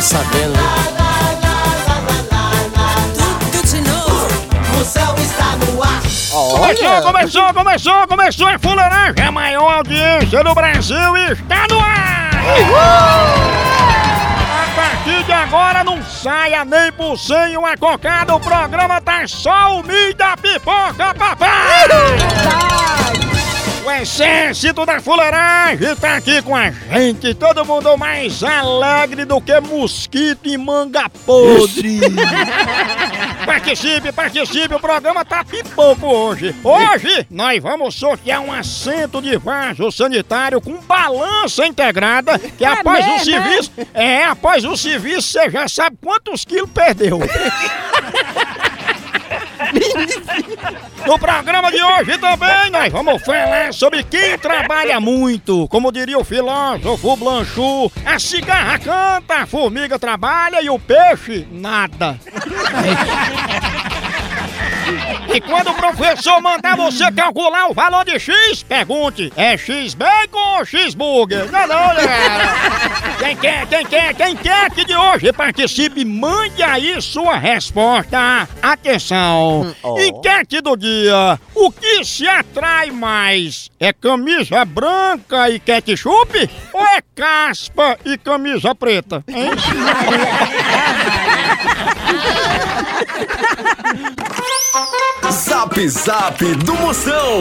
Tô sabendo. Tudo de novo. Está no ar. Começou, começou, começou, começou a fuleiragem, a maior audiência do Brasil está no ar! A partir de agora não saia nem por cem uma cocada, o programa tá só o milho da pipoca, papai! O exército da fuleiragem tá aqui com a gente, todo mundo mais alegre do que mosquito e manga podre. Participe, participe, o programa tá pipoco hoje. Hoje nós vamos sortear um assento de vaso sanitário com balança integrada, que após o serviço, é, após o serviço você já sabe quantos quilos perdeu. No programa de hoje também nós vamos falar sobre quem trabalha muito. Como diria o filósofo Blanchot, a cigarra canta, a formiga trabalha e o peixe nada. E quando o professor mandar você calcular o valor de X, pergunte: é X bacon ou X burger? Não, não, galera. Quem quer, quem quer, quem quer que de hoje participe, mande aí sua resposta. Atenção! Enquete do dia: o que se atrai mais? É camisa branca e ketchup? Ou é caspa e camisa preta? Hein? Zap Zap do Moção.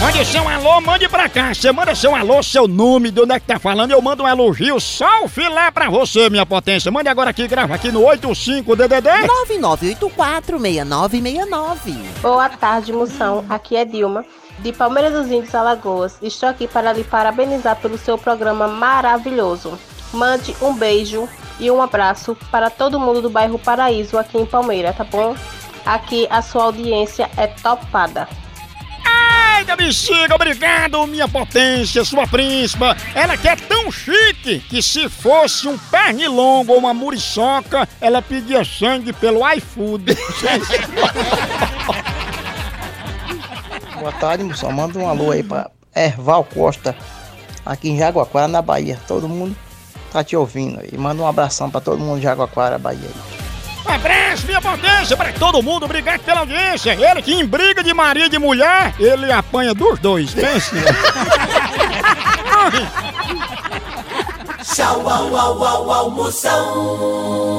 Mande seu alô, mande pra cá. Você manda seu alô, seu nome, de onde é que tá falando. Eu mando um elogio, só o filé pra você, minha potência. Mande agora aqui, grava aqui no 85DDD. 99846969. Boa tarde, moção. Aqui é Dilma, de Palmeiras dos Índios, Alagoas. Estou aqui para lhe parabenizar pelo seu programa maravilhoso. Mande um beijo e um abraço para todo mundo do bairro Paraíso aqui em Palmeira, tá bom? Aqui a sua audiência é topada. Ai, da bexiga, obrigado, minha potência, sua príncipa. Ela que é tão chique que se fosse um pernilongo ou uma muriçoca, ela pedia sangue pelo iFood. Boa tarde, moção. Manda um alô aí pra Erval Costa, aqui em Jaguaquara, na Bahia. Todo mundo tá te ouvindo aí. Manda um abração pra todo mundo de Jaguaquara, Bahia. aí. Um abraço, minha potência, pra todo mundo. Obrigado pela audiência. Ele que em briga de marido e mulher, ele apanha dos dois. Pense. Tchau, au, au, au, au, moção.